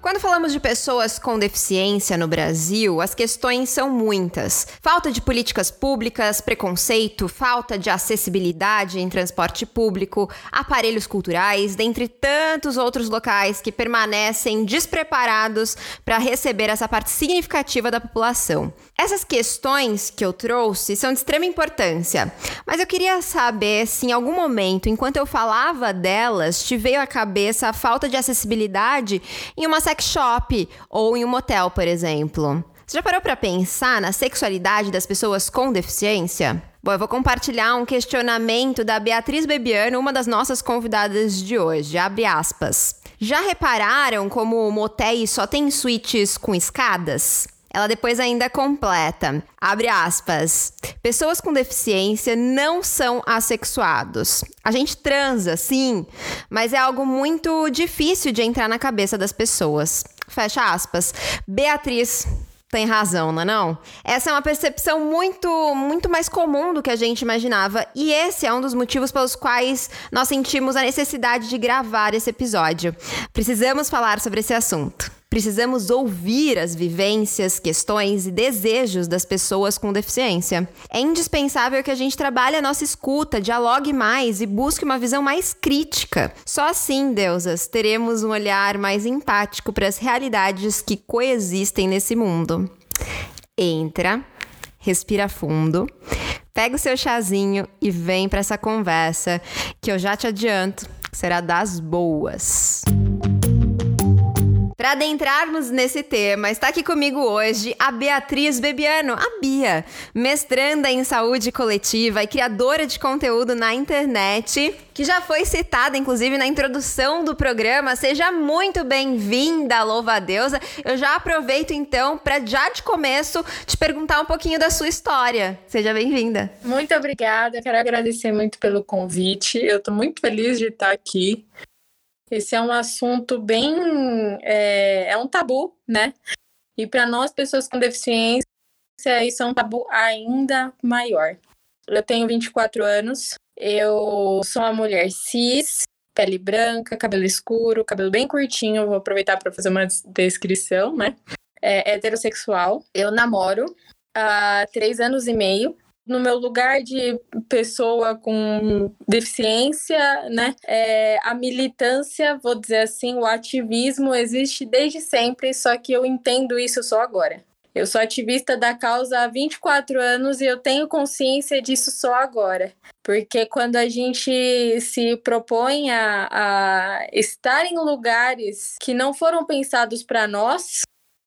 Quando falamos de pessoas com deficiência no Brasil, as questões são muitas. Falta de políticas públicas, preconceito, falta de acessibilidade em transporte público, aparelhos culturais, dentre tantos outros locais que permanecem despreparados para receber essa parte significativa da população. Essas questões que eu trouxe são de extrema importância, mas eu queria saber se em algum momento, enquanto eu falava delas, te veio à cabeça a falta de acessibilidade em uma sex shop ou em um motel, por exemplo. Você já parou para pensar na sexualidade das pessoas com deficiência? Bom, eu vou compartilhar um questionamento da Beatriz Bebiano, uma das nossas convidadas de hoje. Abre aspas. Já repararam como motéis só tem suítes com escadas? Ela depois ainda completa, abre aspas, pessoas com deficiência não são assexuados. A gente transa, sim, mas é algo muito difícil de entrar na cabeça das pessoas. Fecha aspas. Beatriz, tem razão, não é não? Essa é uma percepção muito, muito mais comum do que a gente imaginava, e esse é um dos motivos pelos quais nós sentimos a necessidade de gravar esse episódio. Precisamos falar sobre esse assunto. Precisamos ouvir as vivências, questões e desejos das pessoas com deficiência. É indispensável que a gente trabalhe a nossa escuta, dialogue mais e busque uma visão mais crítica. Só assim, deusas, teremos um olhar mais empático para as realidades que coexistem nesse mundo. Entra, respira fundo, pega o seu chazinho e vem para essa conversa que eu já te adianto será das boas. Para adentrarmos nesse tema, está aqui comigo hoje a Beatriz Bebiano, a Bia, mestranda em saúde coletiva e criadora de conteúdo na internet, que já foi citada inclusive na introdução do programa. Seja muito bem-vinda, louva a deusa. Eu já aproveito então para já de começo te perguntar um pouquinho da sua história. Seja bem-vinda. Muito obrigada, quero agradecer muito pelo convite. Eu estou muito feliz de estar aqui. Esse é um assunto bem. É, é um tabu, né? E para nós, pessoas com deficiência, isso é um tabu ainda maior. Eu tenho 24 anos, eu sou uma mulher cis, pele branca, cabelo escuro, cabelo bem curtinho, vou aproveitar para fazer uma descrição, né? É heterossexual. Eu namoro há três anos e meio no meu lugar de pessoa com deficiência, né? É, a militância, vou dizer assim, o ativismo existe desde sempre, só que eu entendo isso só agora. Eu sou ativista da causa há 24 anos e eu tenho consciência disso só agora. Porque quando a gente se propõe a, a estar em lugares que não foram pensados para nós,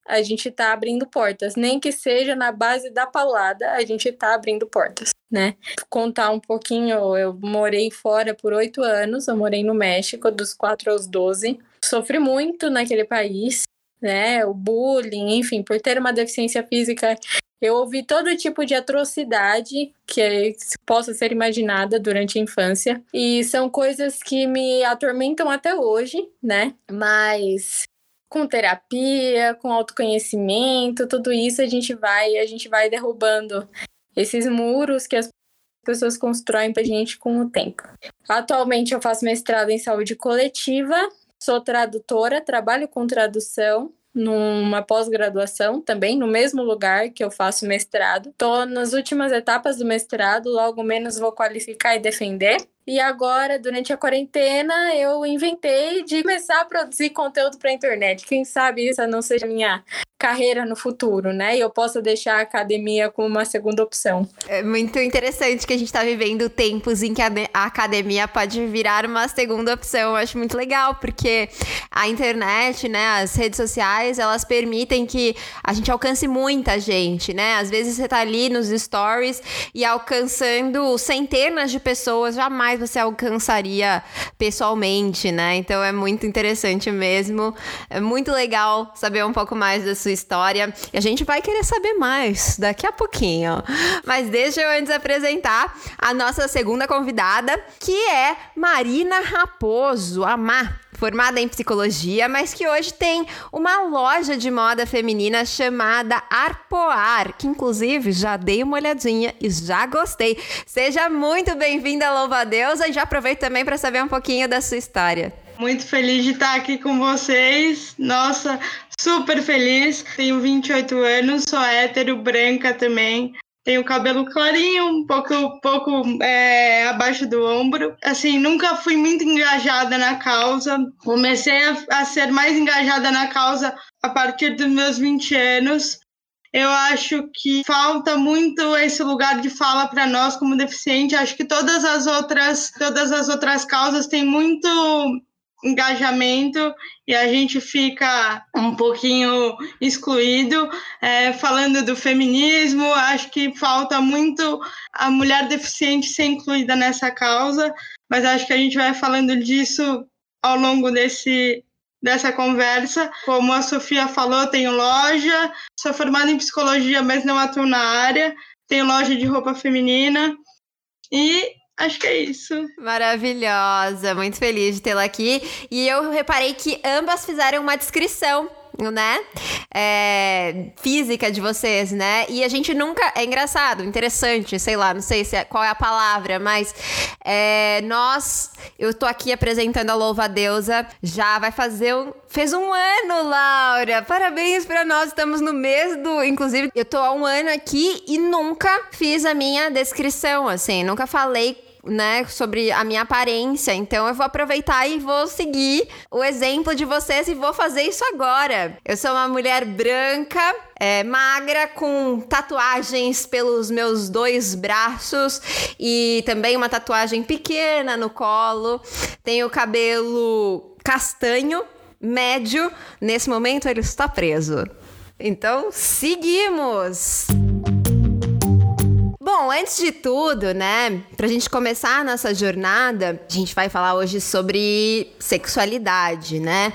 a gente está abrindo portas, nem que seja na base da paulada, a gente está abrindo portas, né? Contar um pouquinho, eu morei fora por oito anos, eu morei no México dos quatro aos doze, sofri muito naquele país, né? O bullying, enfim, por ter uma deficiência física, eu ouvi todo tipo de atrocidade que possa ser imaginada durante a infância. E são coisas que me atormentam até hoje, né? Mas com terapia, com autoconhecimento, tudo isso a gente vai, a gente vai derrubando esses muros que as pessoas constroem pra gente com o tempo. Atualmente eu faço mestrado em saúde coletiva, sou tradutora, trabalho com tradução numa pós-graduação também, no mesmo lugar que eu faço mestrado. Estou nas últimas etapas do mestrado, logo menos vou qualificar e defender. E agora, durante a quarentena, eu inventei de começar a produzir conteúdo para a internet. Quem sabe isso não seja minha carreira no futuro, né? E eu possa deixar a academia como uma segunda opção. É muito interessante que a gente está vivendo tempos em que a, academia pode virar uma segunda opção. Eu acho muito legal, porque a internet, né, as redes sociais, elas permitem que a gente alcance muita gente, né? Às vezes você tá ali nos stories e alcançando centenas de pessoas, jamais você alcançaria pessoalmente, né? Então é muito interessante mesmo. É muito legal saber um pouco mais da sua história. E a gente vai querer saber mais daqui a pouquinho. Mas deixa eu antes apresentar a nossa segunda convidada, que é Marina Raposo, a Má formada em psicologia, mas que hoje tem uma loja de moda feminina chamada Arpoar, que inclusive já dei uma olhadinha e já gostei. Seja muito bem-vinda, louva a Deus, e já aproveito também para saber um pouquinho da sua história. Muito feliz de estar aqui com vocês. Nossa, super feliz. Tenho 28 anos, sou hétero, branca também. Tenho cabelo clarinho, um pouco, pouco é, abaixo do ombro. Assim, nunca fui muito engajada na causa. Comecei a, a ser mais engajada na causa a partir dos meus 20 anos. Eu acho que falta muito esse lugar de fala para nós como deficiente. Acho que todas as outras, todas as outras causas têm muito engajamento e a gente fica um pouquinho excluído. É, falando do feminismo, acho que falta muito a mulher deficiente ser incluída nessa causa, mas acho que a gente vai falando disso ao longo desse dessa conversa. Como a Sofia falou, tenho loja, sou formada em psicologia, mas não atuo na área. Tenho loja de roupa feminina e Acho que é isso. Maravilhosa, muito feliz de tê-la aqui. E eu reparei que ambas fizeram uma descrição né? É, física de vocês, né? E a gente nunca. É engraçado, interessante, sei lá, não sei se é, qual é a palavra, mas é, nós. Eu tô aqui apresentando a Louva a Deusa, já vai fazer um. Fez um ano, Laura! Parabéns pra nós, estamos no mês do. Inclusive, eu tô há um ano aqui e nunca fiz a minha descrição, assim, nunca falei né, sobre a minha aparência. Então eu vou aproveitar e vou seguir o exemplo de vocês e vou fazer isso agora. Eu sou uma mulher branca, é, magra, com tatuagens pelos meus dois braços e também uma tatuagem pequena no colo. Tenho cabelo castanho, médio. Nesse momento ele está preso. Então, seguimos! Bom, antes de tudo, né, pra gente começar a nossa jornada, a gente vai falar hoje sobre sexualidade, né?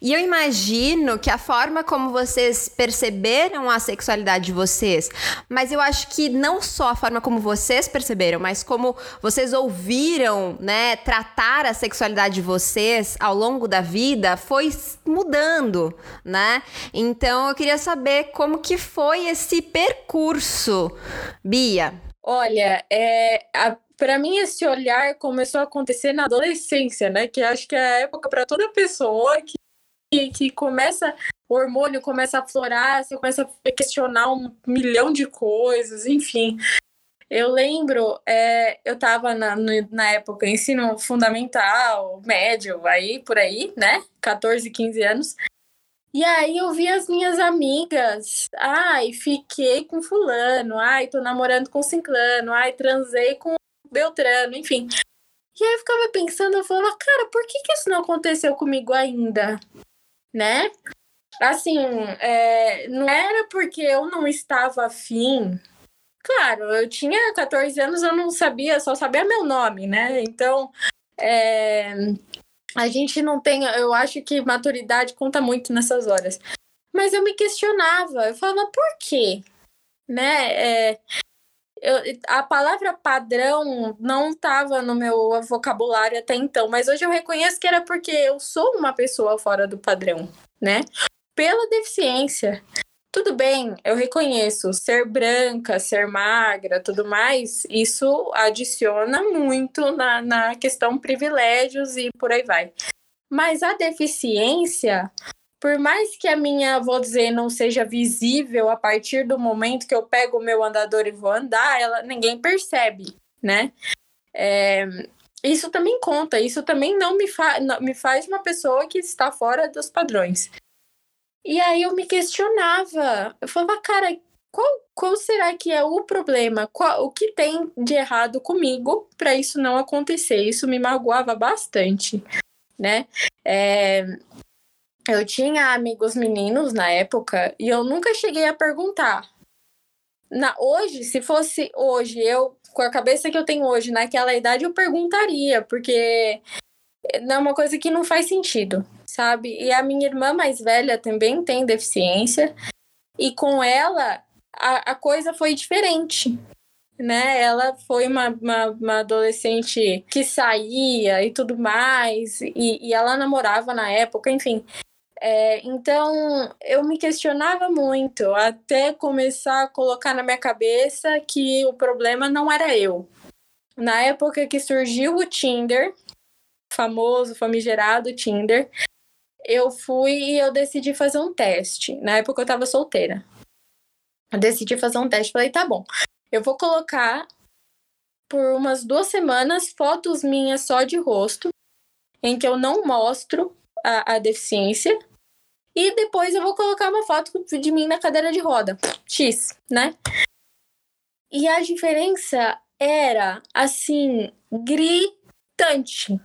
E eu imagino que a forma como vocês perceberam a sexualidade de vocês, mas eu acho que não só a forma como vocês perceberam, mas como vocês ouviram, né, tratar a sexualidade de vocês ao longo da vida foi mudando, né? Então eu queria saber como que foi esse percurso, Bia. Olha, é, para mim esse olhar começou a acontecer na adolescência, né? Que acho que é a época para toda pessoa que, que, começa o hormônio começa a florar, você começa a questionar um milhão de coisas, enfim. Eu lembro, é, eu estava na, na época ensino fundamental, médio, aí por aí, né? 14, 15 anos. E aí eu vi as minhas amigas, ai, fiquei com fulano, ai, tô namorando com ciclano, ai, transei com Beltrano, enfim. E aí eu ficava pensando, eu falava, cara, por que, que isso não aconteceu comigo ainda? Né? Assim, é, não era porque eu não estava afim. Claro, eu tinha 14 anos, eu não sabia, só sabia meu nome, né? Então, é, a gente não tem, eu acho que maturidade conta muito nessas horas. Mas eu me questionava, eu falava, por quê? Né? É, eu, a palavra padrão não estava no meu vocabulário até então, mas hoje eu reconheço que era porque eu sou uma pessoa fora do padrão, né? Pela deficiência. Tudo bem, eu reconheço ser branca, ser magra, tudo mais, isso adiciona muito na, na questão privilégios e por aí vai. Mas a deficiência, por mais que a minha, vou dizer, não seja visível a partir do momento que eu pego o meu andador e vou andar, ela ninguém percebe, né? É, isso também conta, isso também não me, fa não, me faz uma pessoa que está fora dos padrões. E aí eu me questionava, eu falava, cara, qual, qual será que é o problema? Qual, o que tem de errado comigo para isso não acontecer? Isso me magoava bastante, né? É, eu tinha amigos meninos na época e eu nunca cheguei a perguntar. Na, hoje, se fosse hoje eu com a cabeça que eu tenho hoje, naquela idade, eu perguntaria, porque é uma coisa que não faz sentido, sabe? E a minha irmã mais velha também tem deficiência, e com ela a, a coisa foi diferente. Né? Ela foi uma, uma, uma, adolescente que saía e tudo mais, e, e ela namorava na época, enfim. É, então eu me questionava muito até começar a colocar na minha cabeça que o problema não era eu. Na época que surgiu o Tinder, famoso, famigerado Tinder, eu fui e eu decidi fazer um teste. Na época eu tava solteira. Eu decidi fazer um teste. Falei, tá bom, eu vou colocar por umas duas semanas fotos minhas só de rosto, em que eu não mostro a, a deficiência e depois eu vou colocar uma foto de mim na cadeira de roda. X, né? E a diferença era, assim, gritante.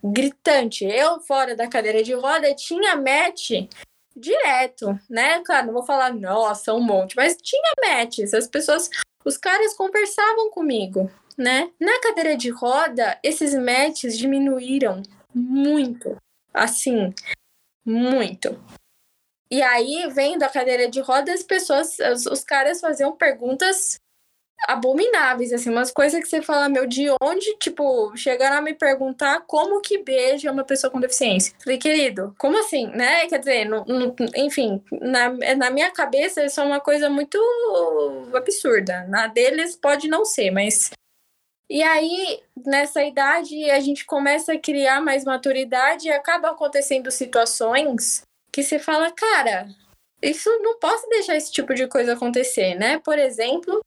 Gritante. Eu, fora da cadeira de roda, tinha match direto, né? Claro, não vou falar, nossa, um monte, mas tinha matches. As pessoas, os caras conversavam comigo, né? Na cadeira de roda, esses matches diminuíram muito. Assim, muito. E aí, vendo a cadeira de rodas, as pessoas, os, os caras faziam perguntas abomináveis, assim, umas coisas que você fala, meu, de onde, tipo, chegaram a me perguntar como que beija uma pessoa com deficiência. Falei, querido, como assim, né? Quer dizer, no, enfim, na, na minha cabeça isso é uma coisa muito absurda. Na deles pode não ser, mas. E aí, nessa idade, a gente começa a criar mais maturidade e acaba acontecendo situações que você fala, cara, isso não posso deixar esse tipo de coisa acontecer, né? Por exemplo,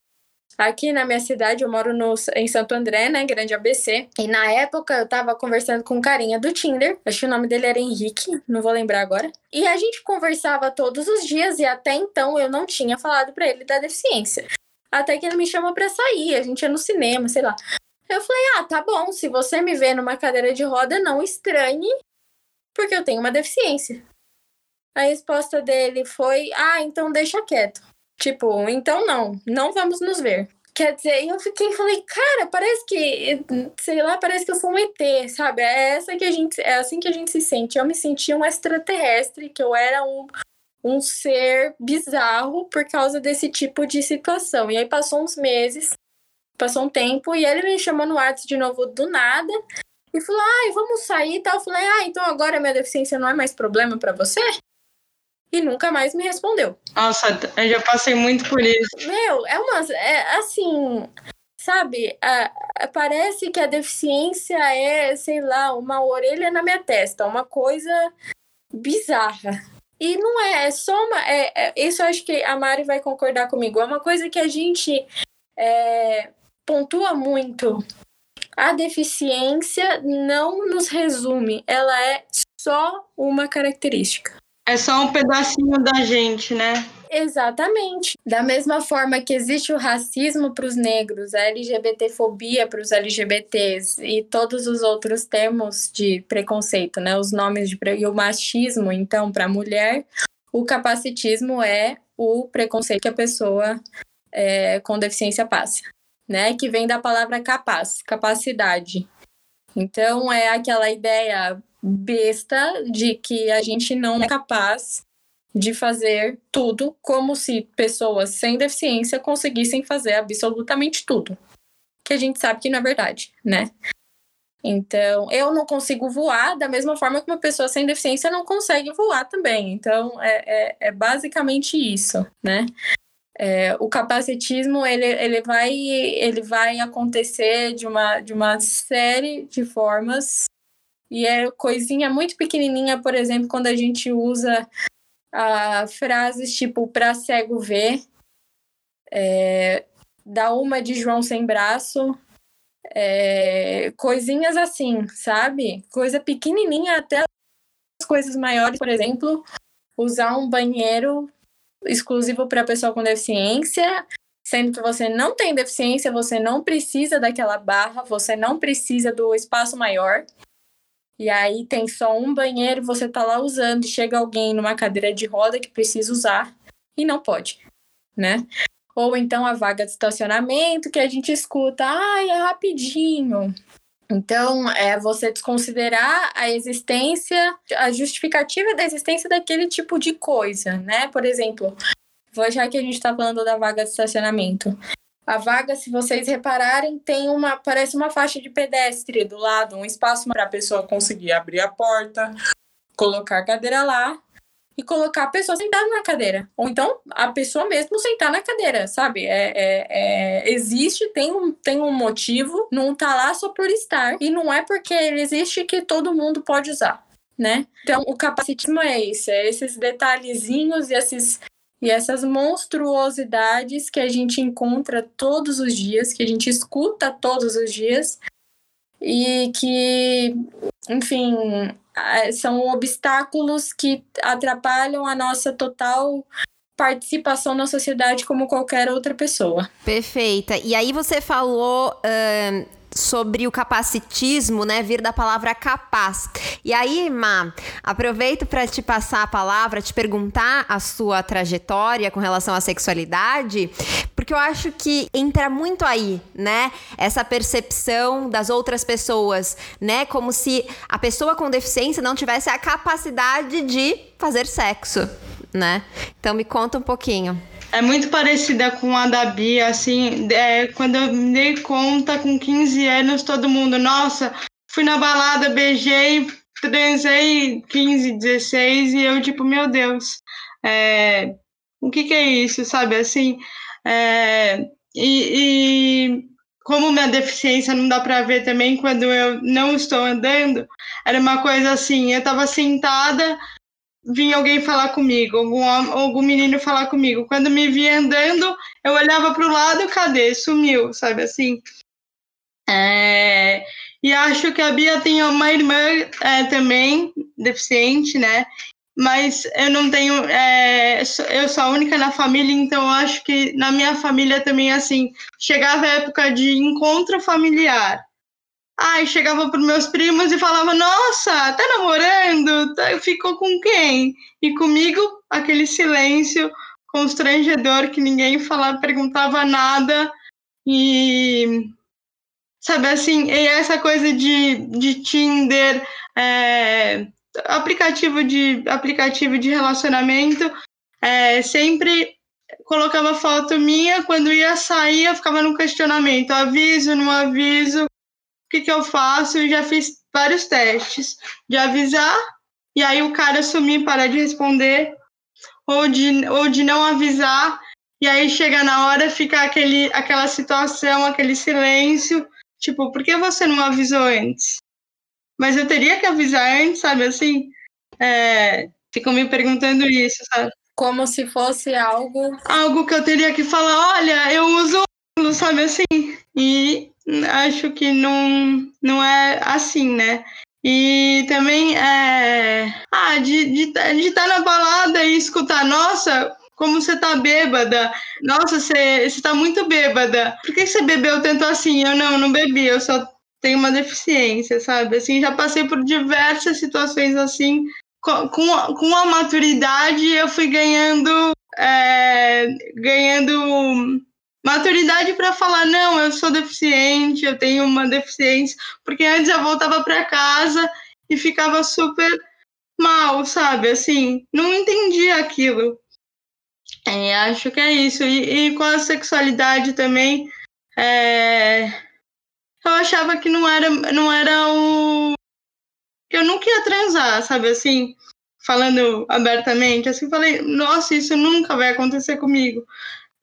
aqui na minha cidade, eu moro no, em Santo André, né? Grande ABC. E na época eu tava conversando com um carinha do Tinder. Acho que o nome dele era Henrique, não vou lembrar agora. E a gente conversava todos os dias e até então eu não tinha falado para ele da deficiência. Até que ele me chamou para sair, a gente ia no cinema, sei lá. Eu falei: "Ah, tá bom, se você me vê numa cadeira de roda, não estranhe, porque eu tenho uma deficiência". A resposta dele foi: Ah, então deixa quieto. Tipo, então não, não vamos nos ver. Quer dizer, eu fiquei falei, cara, parece que, sei lá, parece que eu sou um ET, sabe? É essa que a gente, é assim que a gente se sente. Eu me sentia um extraterrestre, que eu era um, um ser bizarro por causa desse tipo de situação. E aí passou uns meses, passou um tempo, e ele me chamou no WhatsApp de novo do nada e falou: ai, vamos sair e tal. Eu falei: ah, então agora minha deficiência não é mais problema para você? E nunca mais me respondeu. Nossa, eu já passei muito por isso. Meu, é uma. É, assim. Sabe, a, a, parece que a deficiência é, sei lá, uma orelha na minha testa, uma coisa bizarra. E não é, é só uma. É, é, isso eu acho que a Mari vai concordar comigo. É uma coisa que a gente é, pontua muito. A deficiência não nos resume, ela é só uma característica. É só um pedacinho da gente, né? Exatamente. Da mesma forma que existe o racismo para os negros, a LGBTfobia para os LGBTs e todos os outros termos de preconceito, né? Os nomes de e o machismo, então, para a mulher, o capacitismo é o preconceito que a pessoa é, com deficiência passa, né? Que vem da palavra capaz, capacidade. Então é aquela ideia besta de que a gente não é capaz de fazer tudo como se pessoas sem deficiência conseguissem fazer absolutamente tudo. Que a gente sabe que não é verdade, né? Então, eu não consigo voar da mesma forma que uma pessoa sem deficiência não consegue voar também. Então, é, é, é basicamente isso, né? É, o capacitismo ele, ele, vai, ele vai acontecer de uma, de uma série de formas e é coisinha muito pequenininha, por exemplo, quando a gente usa a frases tipo para cego ver, é, dá uma de João sem braço, é, coisinhas assim, sabe? Coisa pequenininha até as coisas maiores, por exemplo, usar um banheiro exclusivo para pessoa com deficiência, sendo que você não tem deficiência, você não precisa daquela barra, você não precisa do espaço maior e aí tem só um banheiro, você tá lá usando, e chega alguém numa cadeira de roda que precisa usar e não pode, né? Ou então a vaga de estacionamento, que a gente escuta, ai, é rapidinho. Então, é você desconsiderar a existência, a justificativa da existência daquele tipo de coisa, né? Por exemplo, já que a gente está falando da vaga de estacionamento. A vaga, se vocês repararem, tem uma, parece uma faixa de pedestre do lado, um espaço para a pessoa conseguir abrir a porta, colocar a cadeira lá e colocar a pessoa sentada na cadeira. Ou então a pessoa mesmo sentar na cadeira, sabe? É, é, é, existe, tem um, tem um motivo, não tá lá só por estar. E não é porque ele existe que todo mundo pode usar, né? Então o capacitismo é esse, é esses detalhezinhos e esses. E essas monstruosidades que a gente encontra todos os dias, que a gente escuta todos os dias, e que, enfim, são obstáculos que atrapalham a nossa total participação na sociedade como qualquer outra pessoa. Perfeita. E aí você falou. Uh sobre o capacitismo, né, vir da palavra capaz. E aí, Ma, aproveito para te passar a palavra, te perguntar a sua trajetória com relação à sexualidade, porque eu acho que entra muito aí, né, essa percepção das outras pessoas, né, como se a pessoa com deficiência não tivesse a capacidade de fazer sexo, né? Então me conta um pouquinho. É muito parecida com a da Bia, assim, é, quando eu me dei conta com 15 anos, todo mundo, nossa, fui na balada, beijei, transei 15, 16, e eu, tipo, meu Deus, é, o que que é isso, sabe, assim, é, e, e como minha deficiência não dá para ver também quando eu não estou andando, era uma coisa assim, eu estava sentada vinha alguém falar comigo, algum, algum menino falar comigo. Quando me via andando, eu olhava para o lado, cadê? Sumiu, sabe assim? É, e acho que a Bia tem uma irmã é, também deficiente, né? Mas eu não tenho, é, eu sou a única na família, então acho que na minha família também assim chegava a época de encontro familiar. Ai, chegava para meus primos e falava: Nossa, tá namorando? Tá, ficou com quem? E comigo, aquele silêncio constrangedor que ninguém falava, perguntava nada. E sabe assim, e essa coisa de, de Tinder, é, aplicativo de aplicativo de relacionamento, é, sempre colocava foto minha, quando ia sair eu ficava no questionamento, aviso, não aviso, que, que eu faço? Eu já fiz vários testes de avisar, e aí o cara sumir, parar de responder, ou de, ou de não avisar, e aí chega na hora, fica aquele, aquela situação, aquele silêncio, tipo, por que você não avisou antes? Mas eu teria que avisar antes, sabe assim? É, ficam me perguntando isso, sabe? Como se fosse algo. Algo que eu teria que falar, olha, eu uso, sabe assim? E acho que não, não é assim, né? E também é. Ah, de estar de, de tá na balada e escutar, nossa, como você tá bêbada. Nossa, você, você tá muito bêbada. Por que você bebeu tanto assim? Eu não, não bebi, eu só tenho uma deficiência, sabe? Assim, já passei por diversas situações assim. Com, com, com a maturidade, eu fui ganhando. É, ganhando maturidade para falar não, eu sou deficiente, eu tenho uma deficiência, porque antes eu voltava para casa e ficava super mal, sabe? Assim, não entendia aquilo. É, acho que é isso. E, e, com a sexualidade também, é, eu achava que não era, não era o. que eu nunca ia transar, sabe? Assim, falando abertamente, assim, falei, nossa, isso nunca vai acontecer comigo.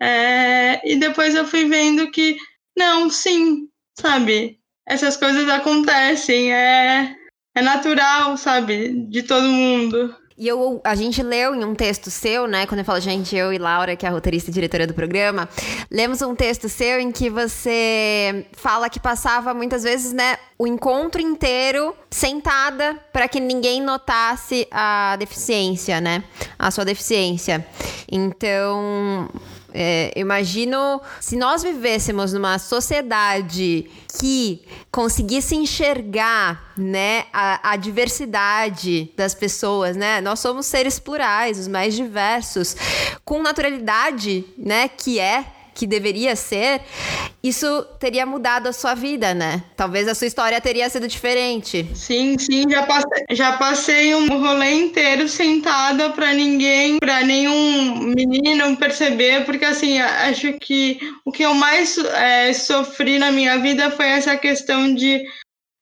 É, e depois eu fui vendo que, não, sim, sabe? Essas coisas acontecem, é, é natural, sabe? De todo mundo. E eu, a gente leu em um texto seu, né? Quando eu falo gente, eu e Laura, que é a roteirista e diretora do programa, lemos um texto seu em que você fala que passava muitas vezes, né, o encontro inteiro sentada para que ninguém notasse a deficiência, né? A sua deficiência. Então, é, imagino se nós vivêssemos numa sociedade que conseguisse enxergar, né, a, a, diversidade das pessoas, né? Nós somos seres plurais, os mais diversos, com naturalidade, né, que é que deveria ser, isso teria mudado a sua vida, né? Talvez a sua história teria sido diferente. Sim, sim, já passei, já passei um rolê inteiro sentada para ninguém, para nenhum menino perceber, porque assim, acho que o que eu mais é, sofri na minha vida foi essa questão de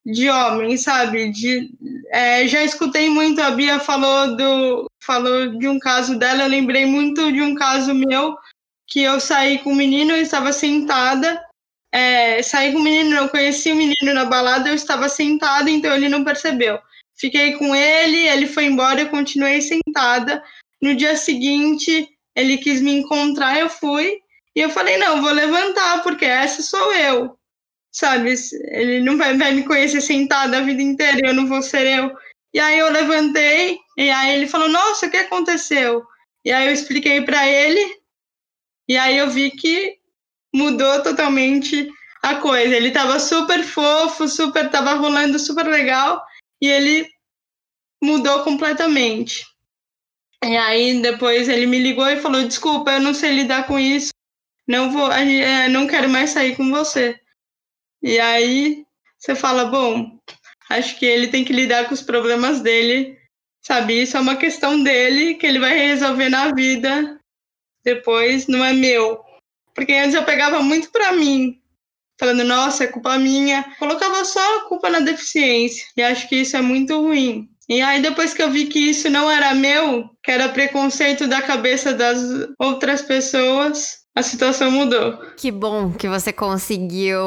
de homem, sabe? De, é, já escutei muito, a Bia falou, do, falou de um caso dela, eu lembrei muito de um caso meu, que eu saí com um menino, eu estava sentada, é, saí com o menino, não conheci o menino na balada, eu estava sentada, então ele não percebeu. Fiquei com ele, ele foi embora, eu continuei sentada. No dia seguinte, ele quis me encontrar, eu fui, e eu falei, não, vou levantar, porque essa sou eu sabe? Ele não vai, vai me conhecer sentada a vida inteira, eu não vou ser eu. E aí eu levantei, e aí ele falou: Nossa, o que aconteceu? E aí eu expliquei para ele, e aí eu vi que mudou totalmente a coisa. Ele tava super fofo, super, tava rolando super legal, e ele mudou completamente. E aí depois ele me ligou e falou: Desculpa, eu não sei lidar com isso, não vou, é, não quero mais sair com você. E aí você fala, bom, acho que ele tem que lidar com os problemas dele, sabe? Isso é uma questão dele que ele vai resolver na vida. Depois não é meu. Porque antes eu pegava muito para mim, falando, nossa, é culpa minha. Colocava só a culpa na deficiência. E acho que isso é muito ruim. E aí, depois que eu vi que isso não era meu, que era preconceito da cabeça das outras pessoas, a situação mudou. Que bom que você conseguiu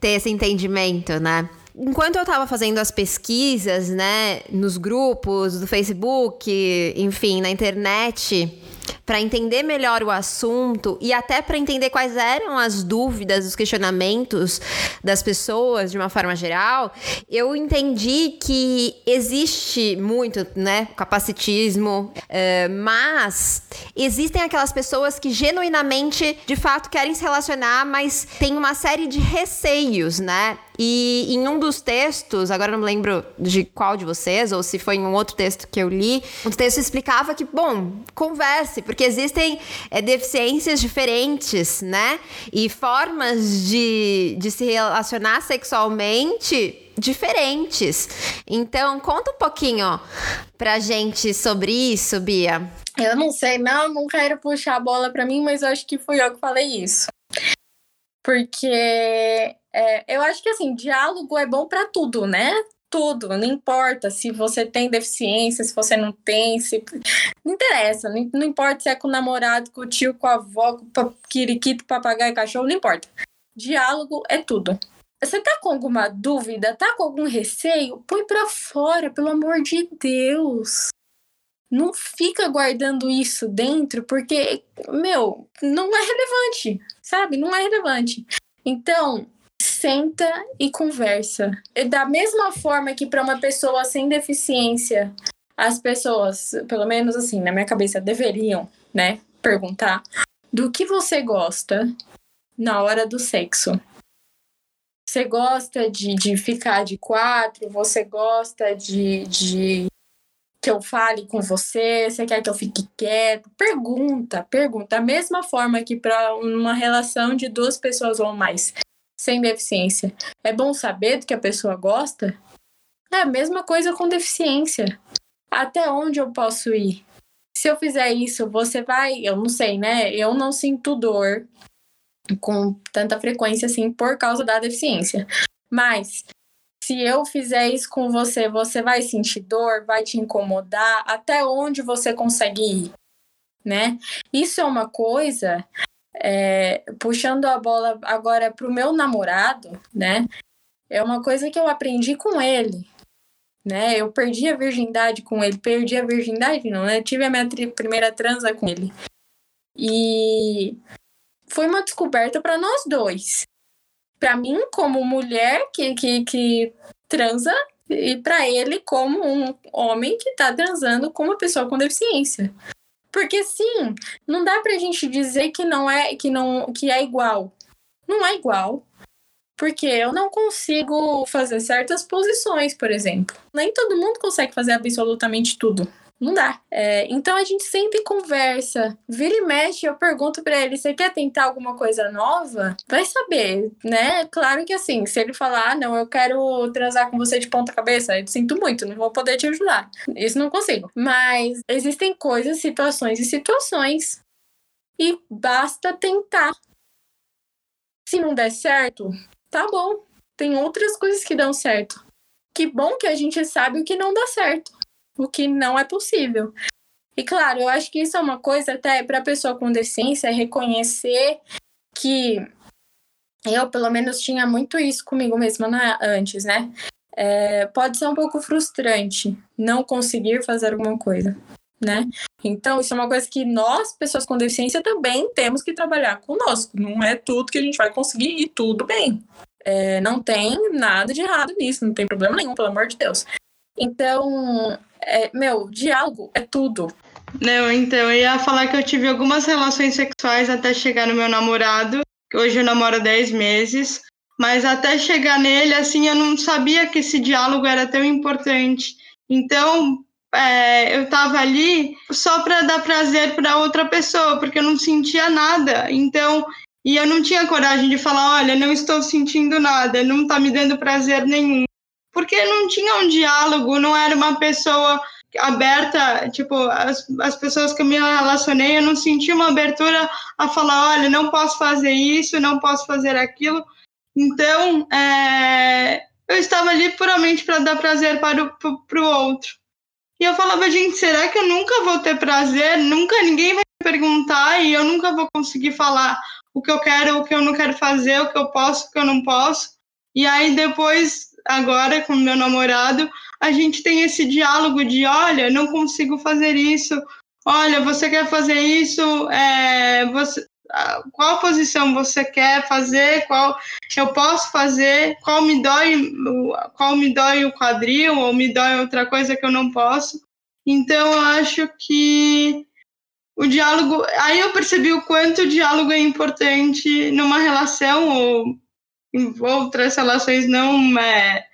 ter esse entendimento, né? Enquanto eu estava fazendo as pesquisas, né, nos grupos do Facebook, enfim, na internet, para entender melhor o assunto e até para entender quais eram as dúvidas, os questionamentos das pessoas de uma forma geral, eu entendi que existe muito, né, capacitismo, uh, mas existem aquelas pessoas que genuinamente, de fato, querem se relacionar, mas tem uma série de receios, né? E em um dos textos, agora não me lembro de qual de vocês, ou se foi em um outro texto que eu li, o texto explicava que, bom, converse, porque existem é, deficiências diferentes, né? E formas de, de se relacionar sexualmente diferentes. Então, conta um pouquinho pra gente sobre isso, Bia. Eu não sei, não, não quero puxar a bola pra mim, mas eu acho que fui eu que falei isso. Porque é, eu acho que assim, diálogo é bom para tudo, né? Tudo, não importa se você tem deficiência, se você não tem, se... não interessa, não, não importa se é com o namorado, com o tio, com a avó, com o quiriquito, papagaio, cachorro, não importa. Diálogo é tudo. Você tá com alguma dúvida, tá com algum receio? Põe para fora, pelo amor de Deus. Não fica guardando isso dentro, porque, meu, não é relevante, sabe? Não é relevante. Então, senta e conversa. Da mesma forma que para uma pessoa sem deficiência, as pessoas, pelo menos assim, na minha cabeça, deveriam, né, perguntar do que você gosta na hora do sexo. Você gosta de, de ficar de quatro? Você gosta de, de que eu fale com você? Você quer que eu fique quieto? Pergunta, pergunta. Da mesma forma que para uma relação de duas pessoas ou mais sem deficiência. É bom saber do que a pessoa gosta? É a mesma coisa com deficiência. Até onde eu posso ir? Se eu fizer isso, você vai. Eu não sei, né? Eu não sinto dor com tanta frequência assim por causa da deficiência. Mas se eu fizer isso com você, você vai sentir dor, vai te incomodar, até onde você consegue ir, né? Isso é uma coisa é, puxando a bola agora para o meu namorado, né? É uma coisa que eu aprendi com ele, né? Eu perdi a virgindade com ele, perdi a virgindade não, né? tive a minha primeira transa com ele. E foi uma descoberta para nós dois. Para mim, como mulher que, que, que transa, e para ele, como um homem que está transando com uma pessoa com deficiência. Porque sim, não dá pra gente dizer que não é que não que é igual. Não é igual. Porque eu não consigo fazer certas posições, por exemplo. Nem todo mundo consegue fazer absolutamente tudo, Não dá. É, então a gente sempre conversa. Vira e mexe, eu pergunto para ele: você quer tentar alguma coisa nova? Vai saber, né? Claro que assim, se ele falar, ah, não, eu quero transar com você de ponta cabeça, eu sinto muito, não vou poder te ajudar. Isso não consigo. Mas existem coisas, situações e situações. E basta tentar. Se não der certo, tá bom. Tem outras coisas que dão certo. Que bom que a gente sabe o que não dá certo o que não é possível. E claro, eu acho que isso é uma coisa até para a pessoa com deficiência reconhecer que eu, pelo menos, tinha muito isso comigo mesma na, antes, né? É, pode ser um pouco frustrante não conseguir fazer alguma coisa, né? Então, isso é uma coisa que nós, pessoas com deficiência, também temos que trabalhar conosco. Não é tudo que a gente vai conseguir e tudo bem. É, não tem nada de errado nisso, não tem problema nenhum, pelo amor de Deus. Então, é, meu, diálogo é tudo. Não, então, eu ia falar que eu tive algumas relações sexuais até chegar no meu namorado, hoje eu namoro há 10 meses, mas até chegar nele, assim, eu não sabia que esse diálogo era tão importante. Então, é, eu estava ali só para dar prazer para outra pessoa, porque eu não sentia nada. Então, e eu não tinha coragem de falar: olha, não estou sentindo nada, não está me dando prazer nenhum porque não tinha um diálogo, não era uma pessoa aberta, tipo, as, as pessoas que eu me relacionei, eu não senti uma abertura a falar, olha, não posso fazer isso, não posso fazer aquilo. Então, é, eu estava ali puramente para dar prazer para o pro outro. E eu falava, gente, será que eu nunca vou ter prazer? Nunca ninguém vai me perguntar e eu nunca vou conseguir falar o que eu quero, o que eu não quero fazer, o que eu posso, o que eu não posso. E aí depois agora com meu namorado, a gente tem esse diálogo de, olha, não consigo fazer isso, olha, você quer fazer isso, é, você, qual posição você quer fazer, qual eu posso fazer, qual me dói, qual me dói o quadril ou me dói outra coisa que eu não posso. Então eu acho que o diálogo, aí eu percebi o quanto o diálogo é importante numa relação ou outras relações não é,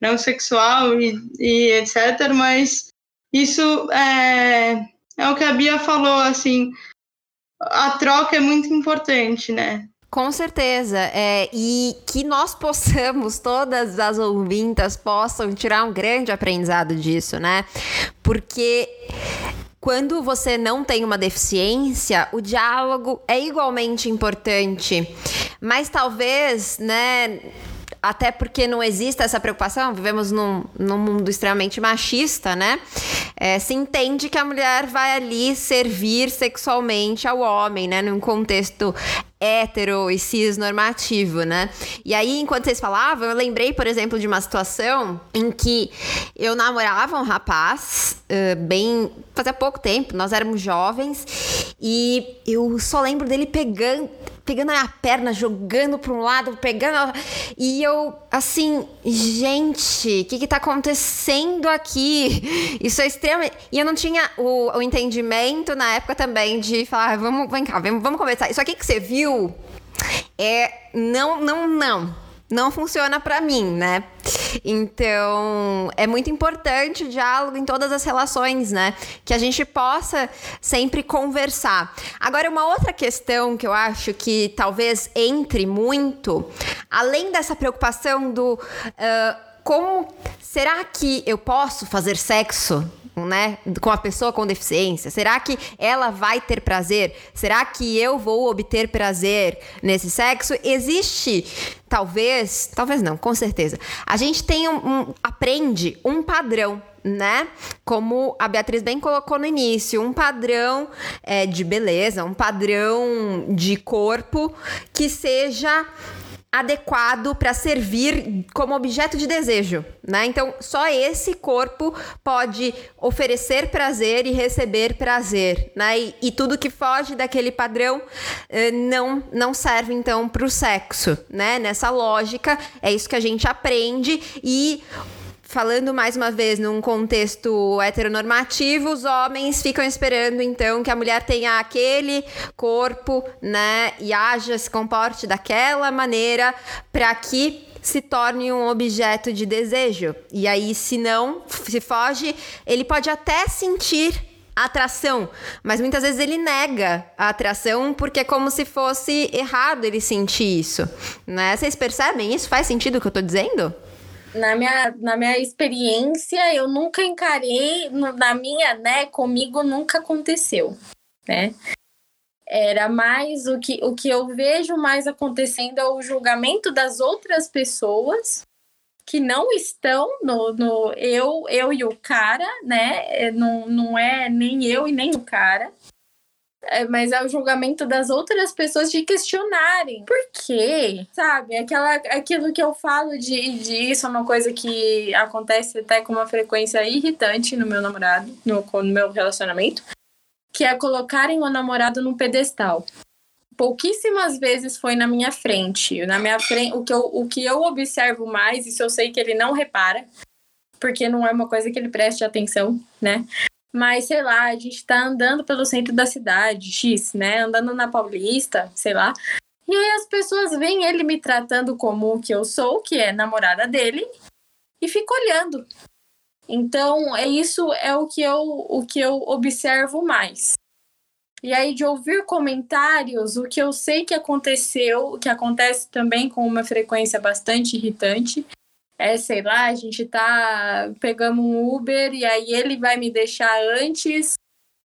não sexual e, e etc. Mas isso é, é o que a Bia falou, assim, a troca é muito importante, né? Com certeza. É, e que nós possamos, todas as ouvintas possam tirar um grande aprendizado disso, né? Porque quando você não tem uma deficiência, o diálogo é igualmente importante. Mas talvez, né? Até porque não existe essa preocupação, vivemos num, num mundo extremamente machista, né? É, se entende que a mulher vai ali servir sexualmente ao homem, né? Num contexto hétero e cis normativo, né? E aí, enquanto vocês falavam, eu lembrei, por exemplo, de uma situação em que eu namorava um rapaz, uh, bem. fazia pouco tempo, nós éramos jovens, e eu só lembro dele pegando pegando a minha perna, jogando para um lado, pegando. E eu, assim, gente, o que, que tá acontecendo aqui? Isso é extremamente. E eu não tinha o, o entendimento na época também de falar, vamos, vem cá, vamos, vamos conversar. Isso aqui que você viu é. Não, não, não não funciona para mim, né? Então, é muito importante o diálogo em todas as relações, né? Que a gente possa sempre conversar. Agora, uma outra questão que eu acho que talvez entre muito, além dessa preocupação do uh, como será que eu posso fazer sexo né, com a pessoa com deficiência? Será que ela vai ter prazer? Será que eu vou obter prazer nesse sexo? Existe, talvez, talvez não, com certeza. A gente tem um, um aprende um padrão né? Como a Beatriz bem colocou no início, um padrão é, de beleza, um padrão de corpo que seja adequado para servir como objeto de desejo, né? Então, só esse corpo pode oferecer prazer e receber prazer, né? E, e tudo que foge daquele padrão eh, não não serve então para o sexo, né? Nessa lógica é isso que a gente aprende e falando mais uma vez num contexto heteronormativo, os homens ficam esperando então que a mulher tenha aquele corpo, né, e haja, se comporte daquela maneira para que se torne um objeto de desejo. E aí, se não, se foge, ele pode até sentir atração, mas muitas vezes ele nega a atração porque é como se fosse errado ele sentir isso, né? Vocês percebem isso? Faz sentido o que eu tô dizendo? Na minha, na minha experiência, eu nunca encarei, na minha, né, comigo nunca aconteceu, né? Era mais o que, o que eu vejo mais acontecendo é o julgamento das outras pessoas que não estão no, no eu, eu e o cara, né? É, não, não é nem eu e nem o cara. É, mas é o julgamento das outras pessoas de questionarem. Por quê? Sabe? Aquela, aquilo que eu falo de, de isso é uma coisa que acontece até com uma frequência irritante no meu namorado, no, no meu relacionamento, que é colocarem o namorado num pedestal pouquíssimas vezes foi na minha frente. Na minha frente, o que eu, o que eu observo mais, isso eu sei que ele não repara, porque não é uma coisa que ele preste atenção, né? Mas, sei lá, a gente tá andando pelo centro da cidade, X, né? Andando na Paulista, sei lá. E aí as pessoas veem ele me tratando como o que eu sou, que é namorada dele, e fica olhando. Então, é isso é o que eu, o que eu observo mais. E aí, de ouvir comentários, o que eu sei que aconteceu, que acontece também com uma frequência bastante irritante, é, sei lá, a gente tá pegando um Uber e aí ele vai me deixar antes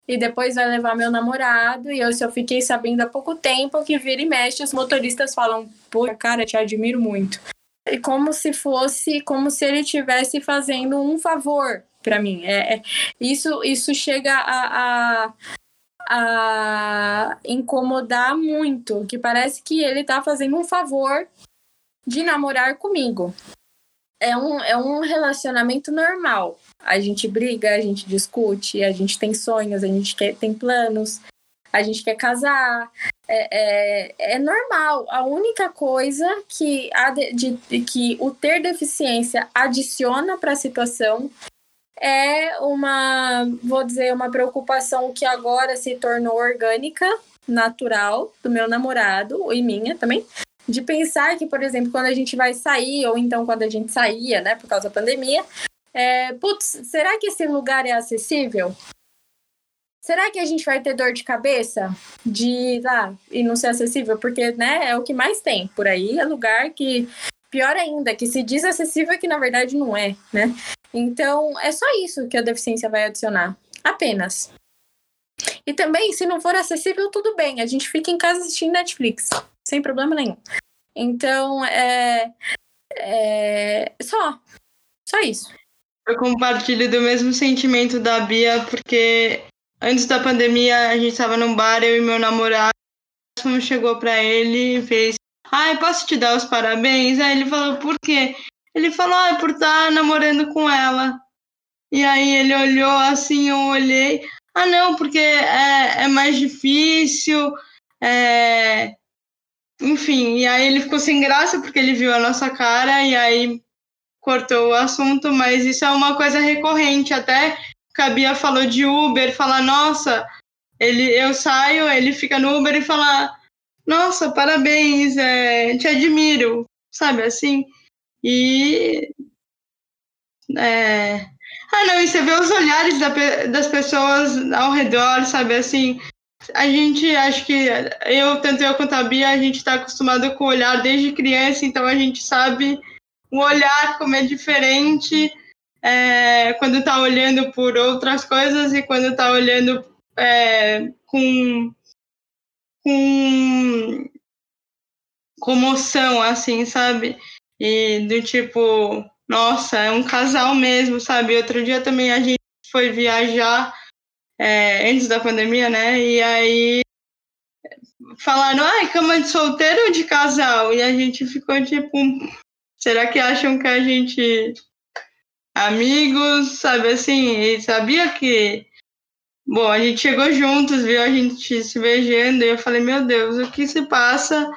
e depois vai levar meu namorado. E eu, eu fiquei sabendo há pouco tempo que vira e mexe, os motoristas falam, pô, cara, te admiro muito. E como se fosse, como se ele estivesse fazendo um favor para mim. É, é, isso, isso chega a, a a incomodar muito, que parece que ele tá fazendo um favor de namorar comigo. É um, é um relacionamento normal. A gente briga, a gente discute, a gente tem sonhos, a gente quer, tem planos, a gente quer casar. É, é, é normal. A única coisa que, a de, de, que o ter deficiência adiciona para a situação é uma, vou dizer, uma preocupação que agora se tornou orgânica, natural, do meu namorado e minha também. De pensar que, por exemplo, quando a gente vai sair, ou então quando a gente saía, né, por causa da pandemia, é, putz, será que esse lugar é acessível? Será que a gente vai ter dor de cabeça de ir lá e não ser acessível? Porque, né, é o que mais tem por aí, é lugar que pior ainda, que se diz acessível que na verdade não é, né? Então, é só isso que a deficiência vai adicionar. Apenas. E também, se não for acessível, tudo bem. A gente fica em casa assistindo Netflix. Sem problema nenhum. Então, é. É. Só. Só isso. Eu compartilho do mesmo sentimento da Bia, porque antes da pandemia a gente estava num bar, eu e meu namorado. Chegou para ele e fez: Ai, posso te dar os parabéns? Aí ele falou: Por quê? Ele falou, ah, é por estar tá namorando com ela. E aí ele olhou assim, eu olhei. Ah, não, porque é, é mais difícil. É... Enfim, e aí ele ficou sem graça porque ele viu a nossa cara e aí cortou o assunto, mas isso é uma coisa recorrente. Até que a Bia falou de Uber, falar, nossa, ele, eu saio, ele fica no Uber e fala, nossa, parabéns, é, te admiro, sabe assim? E. É... Ah, não, e você vê os olhares da, das pessoas ao redor, sabe? Assim, a gente, acho que eu, tanto eu quanto a Bia, a gente está acostumado com o olhar desde criança, então a gente sabe o olhar como é diferente é, quando está olhando por outras coisas e quando está olhando é, com, com comoção, assim, sabe? E do tipo, nossa, é um casal mesmo, sabe? Outro dia também a gente foi viajar é, antes da pandemia, né? E aí falaram, ai, cama de solteiro ou de casal? E a gente ficou tipo, será que acham que a gente amigos, sabe assim? E sabia que Bom, a gente chegou juntos, viu a gente se beijando, e eu falei, meu Deus, o que se passa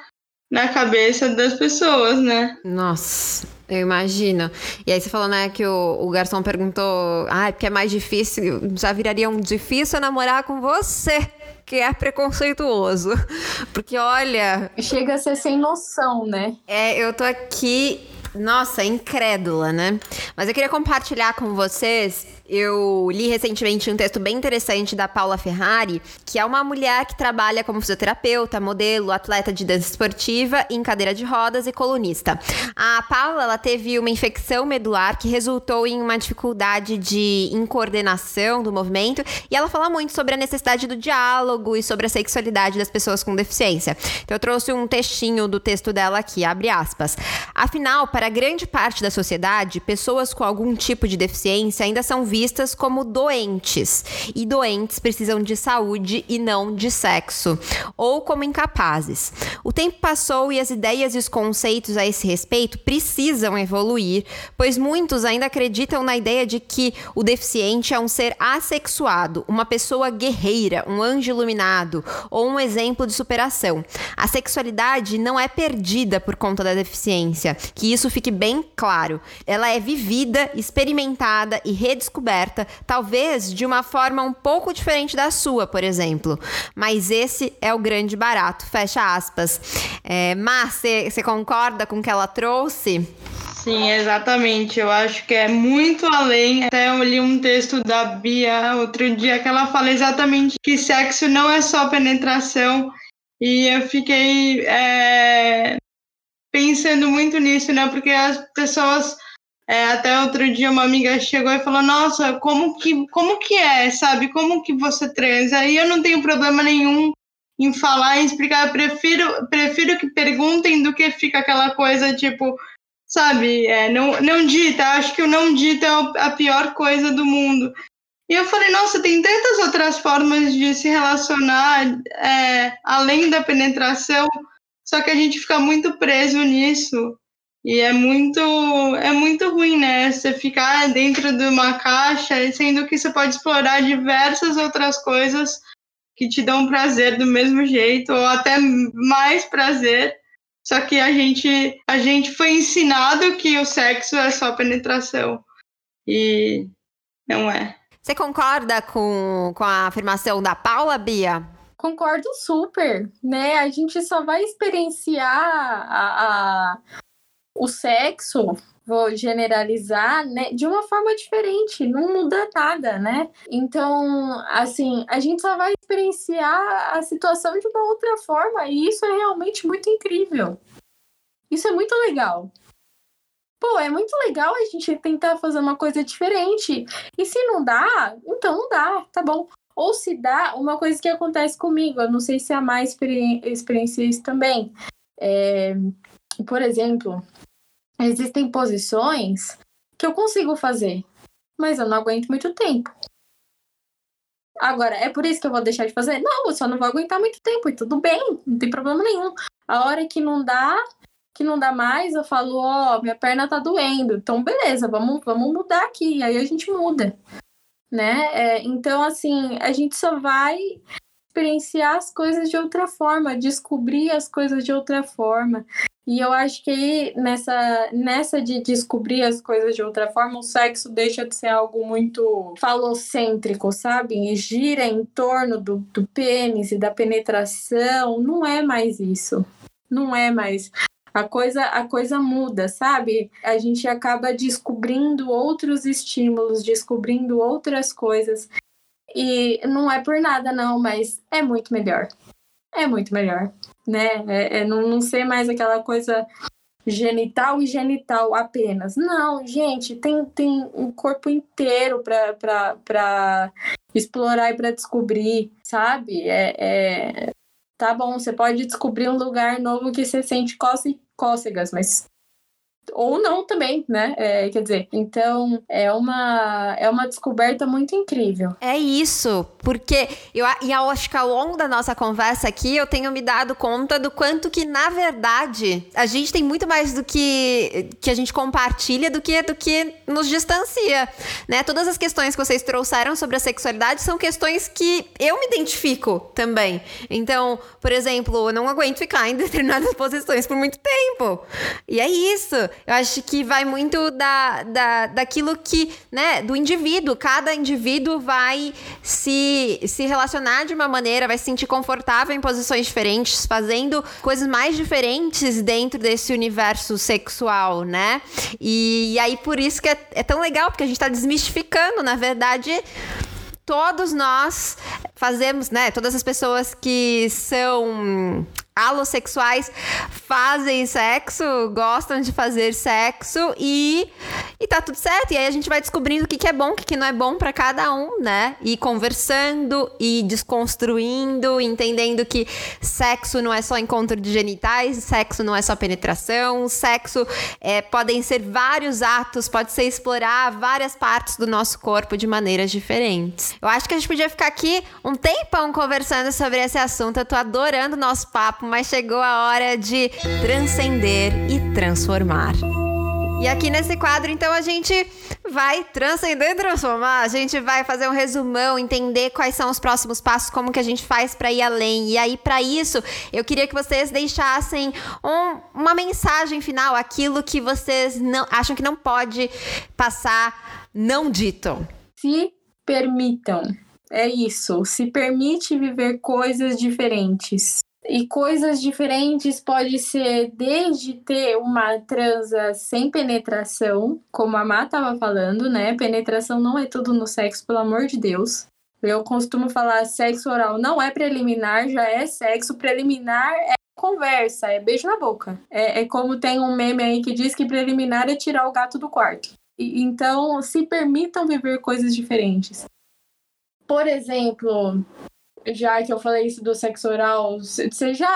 na cabeça das pessoas, né? Nossa, eu imagino. E aí você falou, né, que o, o garçom perguntou, ah, é porque é mais difícil, já viraria um difícil namorar com você, que é preconceituoso. Porque olha. Chega a ser sem noção, né? É, eu tô aqui nossa, incrédula, né? Mas eu queria compartilhar com vocês eu li recentemente um texto bem interessante da Paula Ferrari, que é uma mulher que trabalha como fisioterapeuta, modelo, atleta de dança esportiva, em cadeira de rodas e colunista. A Paula ela teve uma infecção medular que resultou em uma dificuldade de incoordenação do movimento e ela fala muito sobre a necessidade do diálogo e sobre a sexualidade das pessoas com deficiência. Então eu trouxe um textinho do texto dela aqui, abre aspas. Afinal, para grande parte da sociedade, pessoas com algum tipo de deficiência ainda são vistas vistas como doentes, e doentes precisam de saúde e não de sexo, ou como incapazes. O tempo passou e as ideias e os conceitos a esse respeito precisam evoluir, pois muitos ainda acreditam na ideia de que o deficiente é um ser assexuado, uma pessoa guerreira, um anjo iluminado ou um exemplo de superação. A sexualidade não é perdida por conta da deficiência, que isso fique bem claro. Ela é vivida, experimentada e redescoberta descoberta, talvez de uma forma um pouco diferente da sua, por exemplo. Mas esse é o grande barato, fecha aspas. É, Mar, você concorda com o que ela trouxe? Sim, exatamente. Eu acho que é muito além. Até eu li um texto da Bia outro dia que ela fala exatamente que sexo não é só penetração. E eu fiquei é, pensando muito nisso, né? Porque as pessoas é, até outro dia uma amiga chegou e falou: Nossa, como que, como que é, sabe? Como que você transa? E eu não tenho problema nenhum em falar, em explicar. Eu prefiro, prefiro que perguntem do que fica aquela coisa tipo, sabe? É, não, não dita. Acho que o não dita é a pior coisa do mundo. E eu falei, nossa, tem tantas outras formas de se relacionar é, além da penetração, só que a gente fica muito preso nisso. E é muito, é muito ruim, né? Você ficar dentro de uma caixa, sendo que você pode explorar diversas outras coisas que te dão prazer do mesmo jeito, ou até mais prazer. Só que a gente, a gente foi ensinado que o sexo é só penetração. E não é. Você concorda com, com a afirmação da Paula, Bia? Concordo super, né? A gente só vai experienciar a, a o sexo, vou generalizar, né, de uma forma diferente, não muda nada, né? Então, assim, a gente só vai experienciar a situação de uma outra forma e isso é realmente muito incrível. Isso é muito legal. Pô, é muito legal a gente tentar fazer uma coisa diferente. E se não dá, então não dá, tá bom. Ou se dá, uma coisa que acontece comigo, eu não sei se a mais experiencia isso também. É, por exemplo, Existem posições que eu consigo fazer, mas eu não aguento muito tempo. Agora, é por isso que eu vou deixar de fazer? Não, eu só não vou aguentar muito tempo e tudo bem, não tem problema nenhum. A hora que não dá, que não dá mais, eu falo, ó, oh, minha perna tá doendo. Então, beleza, vamos, vamos mudar aqui. Aí a gente muda, né? É, então, assim, a gente só vai experienciar as coisas de outra forma, descobrir as coisas de outra forma. E eu acho que nessa, nessa de descobrir as coisas de outra forma, o sexo deixa de ser algo muito falocêntrico, sabe? E gira em torno do, do pênis e da penetração. Não é mais isso. Não é mais. A coisa, a coisa muda, sabe? A gente acaba descobrindo outros estímulos, descobrindo outras coisas. E não é por nada, não, mas é muito melhor. É muito melhor né? É, é não, não ser mais aquela coisa genital e genital apenas. Não, gente, tem, tem um corpo inteiro para explorar e para descobrir, sabe? É, é, tá bom, você pode descobrir um lugar novo que você sente cócegas, mas ou não também, né? É, quer dizer, então é uma, é uma descoberta muito incrível. É isso, porque eu, e eu acho que ao longo da nossa conversa aqui eu tenho me dado conta do quanto que, na verdade, a gente tem muito mais do que, que a gente compartilha do que do que nos distancia, né? Todas as questões que vocês trouxeram sobre a sexualidade são questões que eu me identifico também. Então, por exemplo, eu não aguento ficar em determinadas posições por muito tempo. E é isso. Eu acho que vai muito da, da, daquilo que, né, do indivíduo. Cada indivíduo vai se, se relacionar de uma maneira, vai se sentir confortável em posições diferentes, fazendo coisas mais diferentes dentro desse universo sexual, né? E, e aí, por isso que é, é tão legal, porque a gente tá desmistificando, na verdade todos nós fazemos, né? Todas as pessoas que são alossexuais fazem sexo, gostam de fazer sexo e, e tá tudo certo. E aí a gente vai descobrindo o que, que é bom, o que, que não é bom para cada um, né? E conversando e desconstruindo, entendendo que sexo não é só encontro de genitais, sexo não é só penetração, sexo é, podem ser vários atos, pode ser explorar várias partes do nosso corpo de maneiras diferentes. Eu acho que a gente podia ficar aqui um tempão conversando sobre esse assunto. Eu tô adorando o nosso papo mas chegou a hora de transcender e transformar. E aqui nesse quadro, então, a gente vai transcender e transformar. A gente vai fazer um resumão, entender quais são os próximos passos, como que a gente faz para ir além. E aí, para isso, eu queria que vocês deixassem um, uma mensagem final, aquilo que vocês não acham que não pode passar não dito. Se permitam. É isso. Se permite viver coisas diferentes. E coisas diferentes pode ser desde ter uma transa sem penetração, como a Má estava falando, né? Penetração não é tudo no sexo, pelo amor de Deus. Eu costumo falar sexo oral não é preliminar, já é sexo. Preliminar é conversa, é beijo na boca. É, é como tem um meme aí que diz que preliminar é tirar o gato do quarto. E, então, se permitam viver coisas diferentes. Por exemplo, já que eu falei isso do sexo oral, seja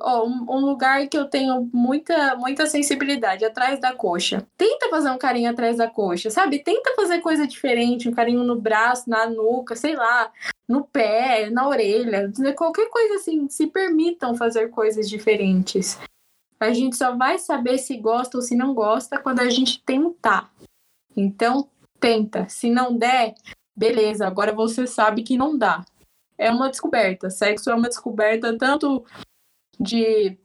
ó, um, lugar que eu tenho muita, muita sensibilidade, atrás da coxa. Tenta fazer um carinho atrás da coxa, sabe? Tenta fazer coisa diferente, um carinho no braço, na nuca, sei lá, no pé, na orelha, qualquer coisa assim. Se permitam fazer coisas diferentes. A gente só vai saber se gosta ou se não gosta quando a gente tentar. Então, tenta. Se não der, beleza, agora você sabe que não dá é uma descoberta. Sexo é uma descoberta tanto de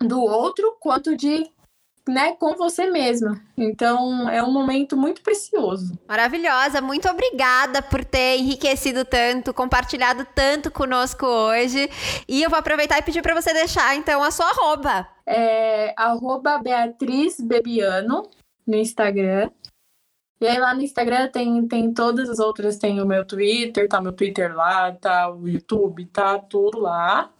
do outro quanto de né, com você mesma. Então, é um momento muito precioso. Maravilhosa, muito obrigada por ter enriquecido tanto, compartilhado tanto conosco hoje. E eu vou aproveitar e pedir para você deixar então a sua arroba. É arroba Beatriz Bebiano no Instagram. E aí lá no Instagram tem, tem todas as outras, tem o meu Twitter, tá meu Twitter lá, tá o YouTube, tá tudo lá.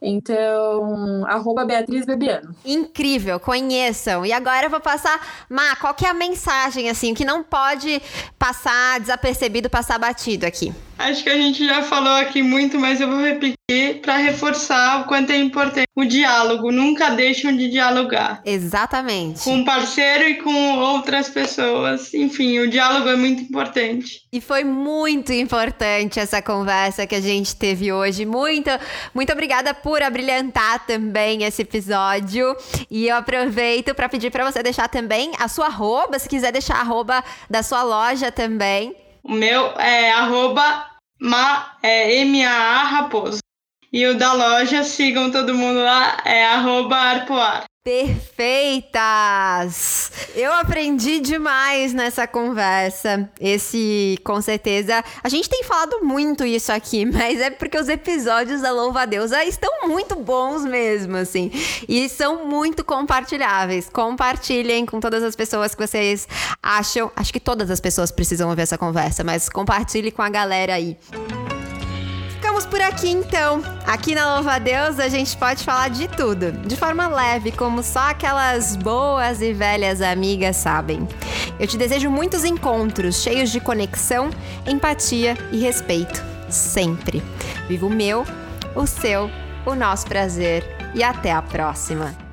Então, arroba Beatriz Bebiano. Incrível, conheçam. E agora eu vou passar, Má, qual que é a mensagem, assim, que não pode passar desapercebido, passar batido aqui? Acho que a gente já falou aqui muito, mas eu vou repetir para reforçar o quanto é importante o diálogo. Nunca deixam de dialogar. Exatamente. Com o parceiro e com outras pessoas. Enfim, o diálogo é muito importante. E foi muito importante essa conversa que a gente teve hoje. Muito, muito obrigada por abrilhantar também esse episódio. E eu aproveito para pedir para você deixar também a sua arroba, se quiser deixar a arroba da sua loja também. O meu é arroba ma, é, M-A-A Raposo. E o da loja, sigam todo mundo lá, é arroba arpoar. Perfeitas! Eu aprendi demais nessa conversa. Esse, com certeza. A gente tem falado muito isso aqui, mas é porque os episódios da Louva a Deusa estão muito bons mesmo, assim. E são muito compartilháveis. Compartilhem com todas as pessoas que vocês acham. Acho que todas as pessoas precisam ouvir essa conversa, mas compartilhe com a galera aí. Ficamos por aqui então. Aqui na Louva a Deus a gente pode falar de tudo, de forma leve, como só aquelas boas e velhas amigas sabem. Eu te desejo muitos encontros cheios de conexão, empatia e respeito, sempre. Viva o meu, o seu, o nosso prazer e até a próxima.